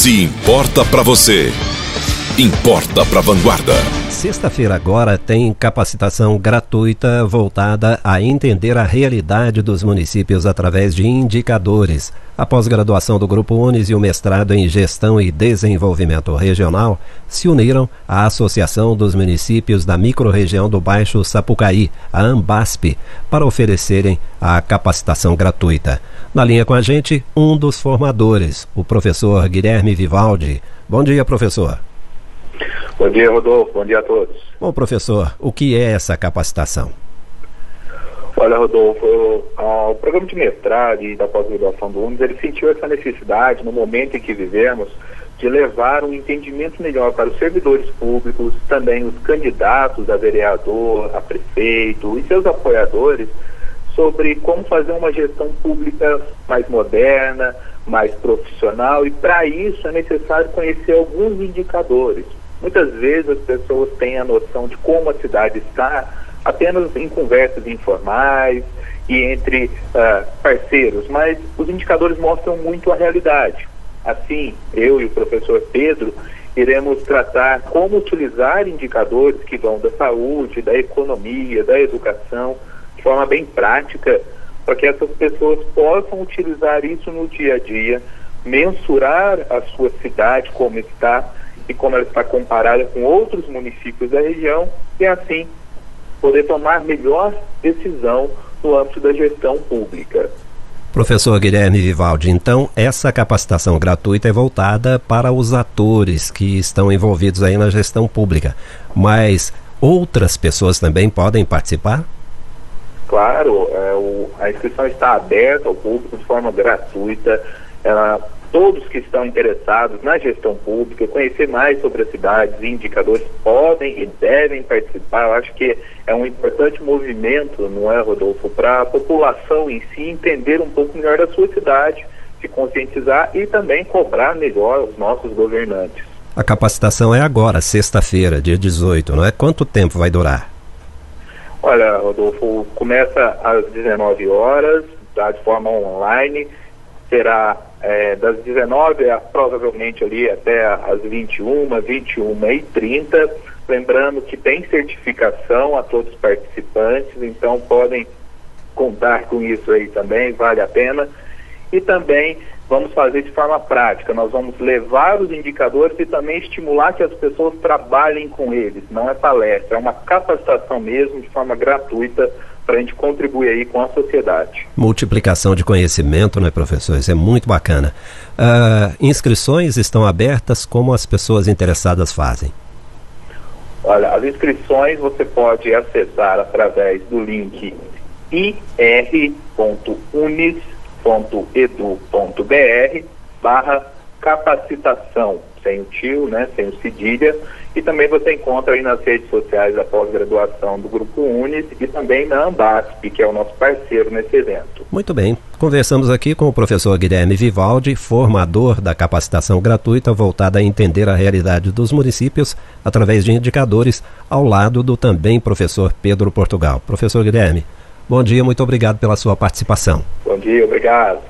Se importa para você, importa para Vanguarda. Sexta-feira agora tem capacitação gratuita voltada a entender a realidade dos municípios através de indicadores. A pós-graduação do Grupo Unis e o mestrado em Gestão e Desenvolvimento Regional se uniram à Associação dos Municípios da Microrregião do Baixo Sapucaí, a AMBASP, para oferecerem a capacitação gratuita. Na linha com a gente, um dos formadores, o professor Guilherme Vivaldi. Bom dia, professor. Bom dia, Rodolfo. Bom dia a todos. Bom, professor, o que é essa capacitação? Olha, Rodolfo, o programa de mestrado e da pós-graduação do UNES, ele sentiu essa necessidade, no momento em que vivemos, de levar um entendimento melhor para os servidores públicos, também os candidatos a vereador, a prefeito e seus apoiadores, sobre como fazer uma gestão pública mais moderna, mais profissional, e para isso é necessário conhecer alguns indicadores, Muitas vezes as pessoas têm a noção de como a cidade está apenas em conversas informais e entre uh, parceiros, mas os indicadores mostram muito a realidade. Assim, eu e o professor Pedro iremos tratar como utilizar indicadores que vão da saúde, da economia, da educação, de forma bem prática, para que essas pessoas possam utilizar isso no dia a dia, mensurar a sua cidade como está e como ela está comparada com outros municípios da região e assim poder tomar melhor decisão no âmbito da gestão pública. Professor Guilherme Vivaldi, então essa capacitação gratuita é voltada para os atores que estão envolvidos aí na gestão pública, mas outras pessoas também podem participar? Claro, é, o, a inscrição está aberta ao público de forma gratuita. Ela Todos que estão interessados na gestão pública, conhecer mais sobre as cidades e indicadores, podem e devem participar. Eu acho que é um importante movimento, não é, Rodolfo, para a população em si entender um pouco melhor da sua cidade, se conscientizar e também cobrar melhor os nossos governantes. A capacitação é agora, sexta-feira, dia 18, não é? Quanto tempo vai durar? Olha, Rodolfo, começa às 19 horas, tá, de forma online, será é, das 19 a provavelmente ali até as 21, 21 e 30. Lembrando que tem certificação a todos os participantes, então podem contar com isso aí também, vale a pena. E também vamos fazer de forma prática, nós vamos levar os indicadores e também estimular que as pessoas trabalhem com eles. Não é palestra, é uma capacitação mesmo de forma gratuita para a gente contribuir aí com a sociedade. Multiplicação de conhecimento, né, professor? Isso é muito bacana. Uh, inscrições estão abertas, como as pessoas interessadas fazem? Olha, as inscrições você pode acessar através do link ir.unis.edu.br barra capacitação sem o tio, né, sem o cedilha, e também você encontra aí nas redes sociais da pós-graduação do Grupo Unis e também na Ambasp, que é o nosso parceiro nesse evento. Muito bem. Conversamos aqui com o professor Guilherme Vivaldi, formador da capacitação gratuita voltada a entender a realidade dos municípios através de indicadores, ao lado do também professor Pedro Portugal. Professor Guilherme, bom dia, muito obrigado pela sua participação. Bom dia, obrigado.